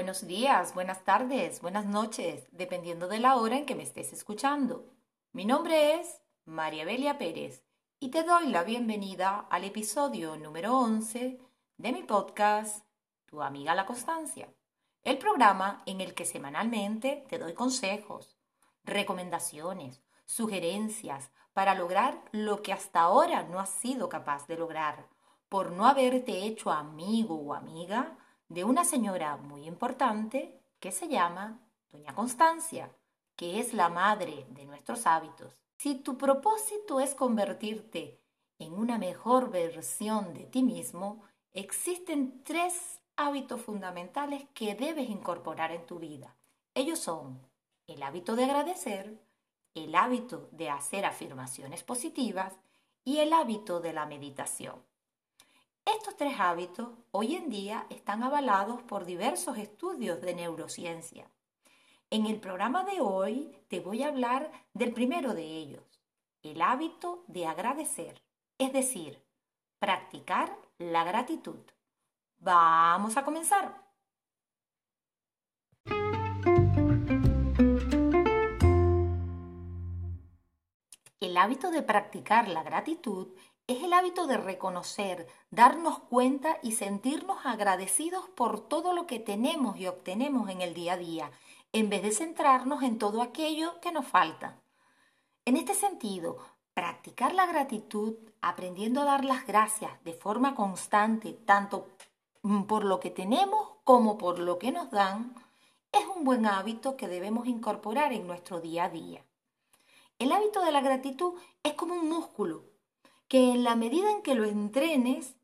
buenos días, buenas tardes, buenas noches, dependiendo de la hora en que me estés escuchando. Mi nombre es María Belia Pérez y te doy la bienvenida al episodio número 11 de mi podcast Tu amiga la constancia, el programa en el que semanalmente te doy consejos, recomendaciones, sugerencias para lograr lo que hasta ahora no has sido capaz de lograr por no haberte hecho amigo o amiga de una señora muy importante que se llama Doña Constancia, que es la madre de nuestros hábitos. Si tu propósito es convertirte en una mejor versión de ti mismo, existen tres hábitos fundamentales que debes incorporar en tu vida. Ellos son el hábito de agradecer, el hábito de hacer afirmaciones positivas y el hábito de la meditación. Estos tres hábitos hoy en día están avalados por diversos estudios de neurociencia. En el programa de hoy te voy a hablar del primero de ellos, el hábito de agradecer, es decir, practicar la gratitud. Vamos a comenzar. El hábito de practicar la gratitud es el hábito de reconocer, darnos cuenta y sentirnos agradecidos por todo lo que tenemos y obtenemos en el día a día, en vez de centrarnos en todo aquello que nos falta. En este sentido, practicar la gratitud, aprendiendo a dar las gracias de forma constante, tanto por lo que tenemos como por lo que nos dan, es un buen hábito que debemos incorporar en nuestro día a día. El hábito de la gratitud es como un músculo que en la medida en que lo entrenes,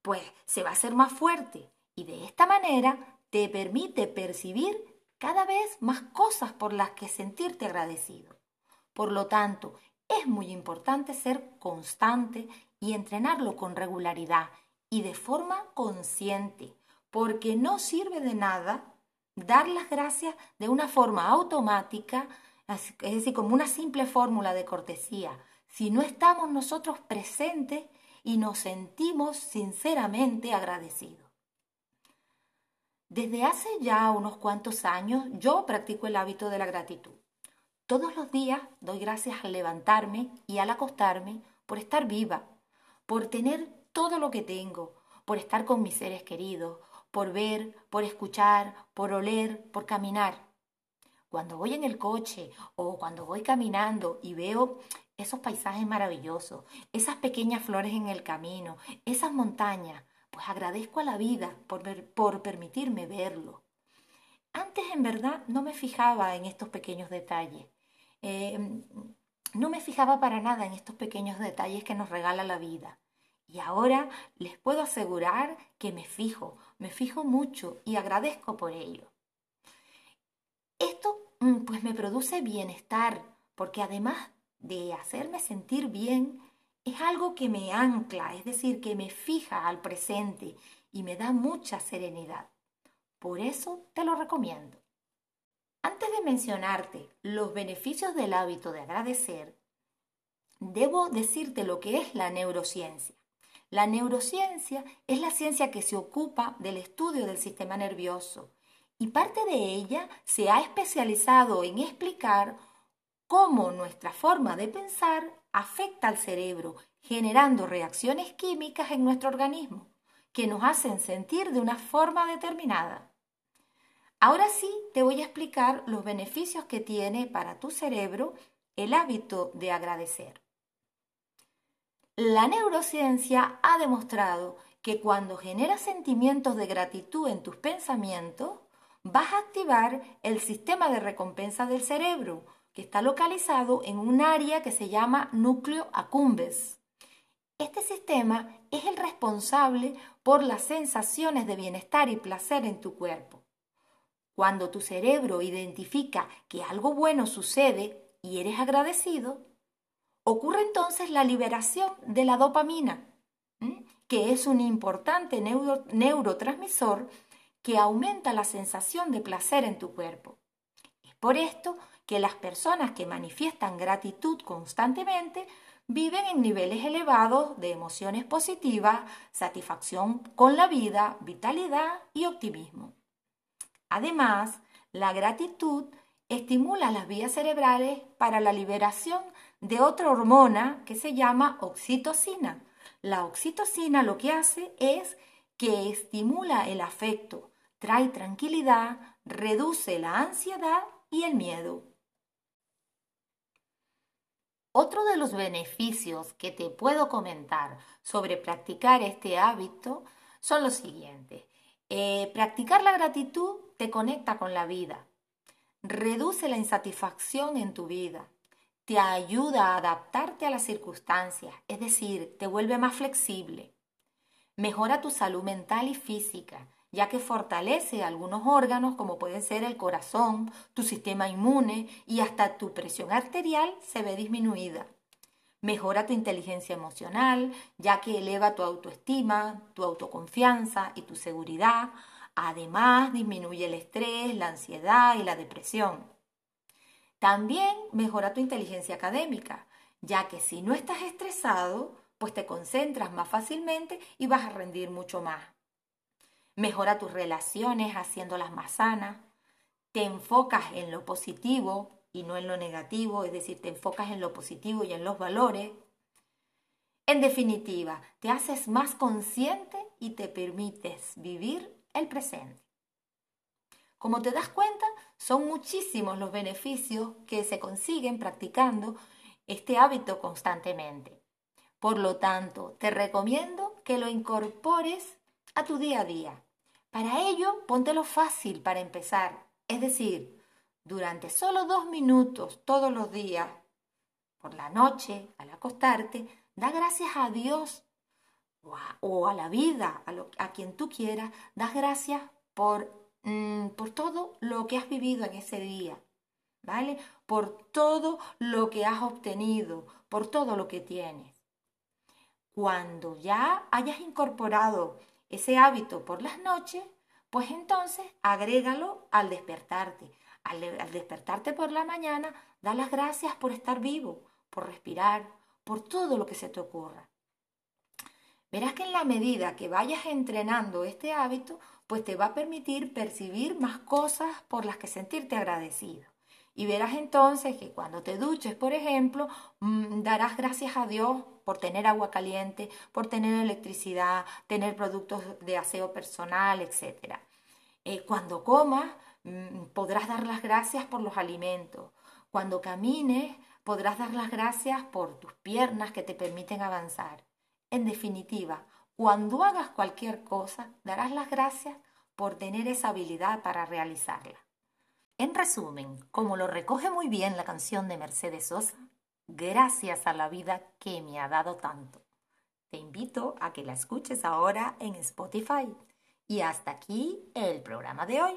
pues se va a hacer más fuerte y de esta manera te permite percibir cada vez más cosas por las que sentirte agradecido. Por lo tanto, es muy importante ser constante y entrenarlo con regularidad y de forma consciente, porque no sirve de nada dar las gracias de una forma automática, es decir, como una simple fórmula de cortesía, si no estamos nosotros presentes y nos sentimos sinceramente agradecidos. Desde hace ya unos cuantos años yo practico el hábito de la gratitud. Todos los días doy gracias al levantarme y al acostarme por estar viva, por tener todo lo que tengo, por estar con mis seres queridos, por ver, por escuchar, por oler, por caminar. Cuando voy en el coche o cuando voy caminando y veo esos paisajes maravillosos, esas pequeñas flores en el camino, esas montañas, pues agradezco a la vida por, por permitirme verlo. Antes en verdad no me fijaba en estos pequeños detalles. Em, no me fijaba para nada en estos pequeños detalles que nos regala la vida. Y ahora les puedo asegurar que me fijo, me fijo mucho y agradezco por ello. Esto mm, pues me produce bienestar, porque además de hacerme sentir bien es algo que me ancla, es decir, que me fija al presente y me da mucha serenidad. Por eso te lo recomiendo. Antes de mencionarte los beneficios del hábito de agradecer, debo decirte lo que es la neurociencia. La neurociencia es la ciencia que se ocupa del estudio del sistema nervioso y parte de ella se ha especializado en explicar cómo nuestra forma de pensar afecta al cerebro, generando reacciones químicas en nuestro organismo que nos hacen sentir de una forma determinada. Ahora sí te voy a explicar los beneficios que tiene para tu cerebro el hábito de agradecer. La neurociencia ha demostrado que cuando generas sentimientos de gratitud en tus pensamientos, vas a activar el sistema de recompensa del cerebro, que está localizado en un área que se llama núcleo accumbens. Este sistema es el responsable por las sensaciones de bienestar y placer en tu cuerpo. Cuando tu cerebro identifica que algo bueno sucede y eres agradecido, ocurre entonces la liberación de la dopamina, que es un importante neurotransmisor que aumenta la sensación de placer en tu cuerpo. Es por esto que las personas que manifiestan gratitud constantemente viven en niveles elevados de emociones positivas, satisfacción con la vida, vitalidad y optimismo. Además, la gratitud estimula las vías cerebrales para la liberación de otra hormona que se llama oxitocina. La oxitocina lo que hace es que estimula el afecto, trae tranquilidad, reduce la ansiedad y el miedo. Otro de los beneficios que te puedo comentar sobre practicar este hábito son los siguientes. Eh, practicar la gratitud te conecta con la vida, reduce la insatisfacción en tu vida, te ayuda a adaptarte a las circunstancias, es decir, te vuelve más flexible, mejora tu salud mental y física, ya que fortalece algunos órganos como pueden ser el corazón, tu sistema inmune y hasta tu presión arterial se ve disminuida. Mejora tu inteligencia emocional, ya que eleva tu autoestima, tu autoconfianza y tu seguridad. Además, disminuye el estrés, la ansiedad y la depresión. También mejora tu inteligencia académica, ya que si no estás estresado, pues te concentras más fácilmente y vas a rendir mucho más mejora tus relaciones haciéndolas más sanas, te enfocas en lo positivo y no en lo negativo, es decir, te enfocas en lo positivo y en los valores. En definitiva, te haces más consciente y te permites vivir el presente. Como te das cuenta, son muchísimos los beneficios que se consiguen practicando este hábito constantemente. Por lo tanto, te recomiendo que lo incorpores a tu día a día. Para ello, póntelo fácil para empezar, es decir, durante solo dos minutos todos los días, por la noche, al acostarte, da gracias a Dios o a, la vida, a, quien tú quieras, das gracias por, mm, por todo lo que has vivido en ese día, ¿vale? Por todo lo que has obtenido, por todo lo que tienes. Cuando ya hayas incorporado ese hábito por las noches, pues entonces agrégalo al despertarte. Al, despertarte por la mañana, da las gracias por estar vivo, por respirar, por todo lo que se te ocurra. Verás que en la medida que vayas entrenando este hábito, pues te va a permitir percibir más cosas por las que sentirte agradecido. Y verás entonces que cuando te duches, por ejemplo, mm, darás gracias a Dios por tener agua caliente, por tener electricidad, tener productos de aseo personal, etc. Eh, cuando comas, mm, podrás dar las gracias por los alimentos. Cuando camines, podrás dar las gracias por tus piernas que te permiten avanzar. En definitiva, cuando hagas cualquier cosa, darás las gracias por tener esa habilidad para realizarla. En resumen, como lo recoge muy bien la canción de Mercedes Sosa, gracias a la vida que me ha dado tanto. Te invito a que la escuches ahora en Spotify. Y hasta aquí el programa de hoy.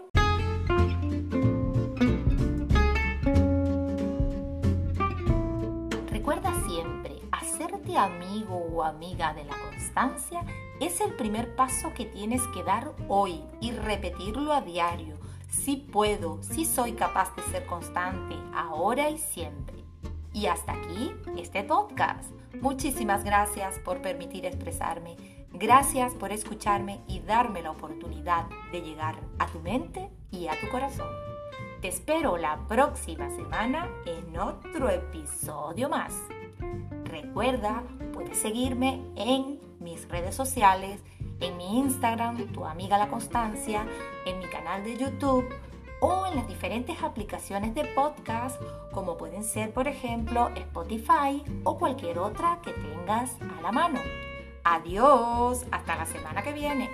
Recuerda siempre, hacerte amigo o amiga de la constancia es el primer paso que tienes que dar hoy y repetirlo a diario sí puedo, sí soy capaz de ser constante, ahora y siempre. Y hasta aquí este podcast. Muchísimas gracias por permitir expresarme. Gracias por escucharme y darme la oportunidad de llegar a tu mente y a tu corazón. Te espero la próxima semana en otro episodio más. Recuerda, puedes seguirme en mis redes sociales en mi Instagram, tu amiga La Constancia, en mi canal de YouTube o en las diferentes aplicaciones de podcast como pueden ser por ejemplo Spotify o cualquier otra que tengas a la mano. Adiós, hasta la semana que viene.